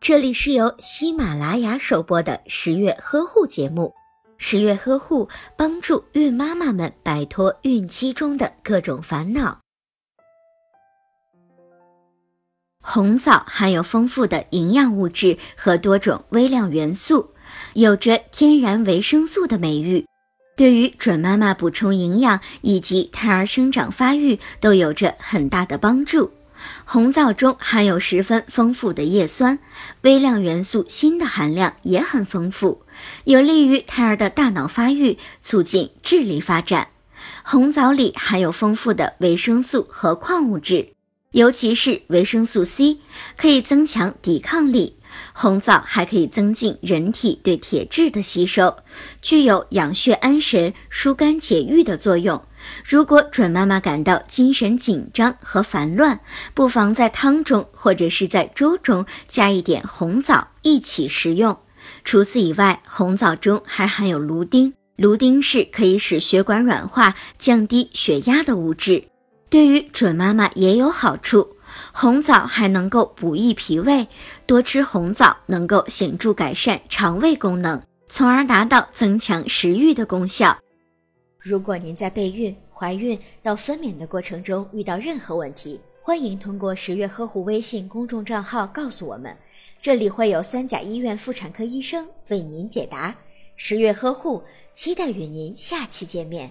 这里是由喜马拉雅首播的十月呵护节目。十月呵护帮助孕妈妈们摆脱孕期中的各种烦恼。红枣含有丰富的营养物质和多种微量元素，有着天然维生素的美誉，对于准妈妈补充营养以及胎儿生长发育都有着很大的帮助。红枣中含有十分丰富的叶酸，微量元素锌的含量也很丰富，有利于胎儿的大脑发育，促进智力发展。红枣里含有丰富的维生素和矿物质，尤其是维生素 C，可以增强抵抗力。红枣还可以增进人体对铁质的吸收，具有养血安神、疏肝解郁的作用。如果准妈妈感到精神紧张和烦乱，不妨在汤中或者是在粥中加一点红枣一起食用。除此以外，红枣中还含有芦丁，芦丁是可以使血管软化、降低血压的物质，对于准妈妈也有好处。红枣还能够补益脾胃，多吃红枣能够显著改善肠胃功能，从而达到增强食欲的功效。如果您在备孕、怀孕到分娩的过程中遇到任何问题，欢迎通过十月呵护微信公众账号告诉我们，这里会有三甲医院妇产科医生为您解答。十月呵护，期待与您下期见面。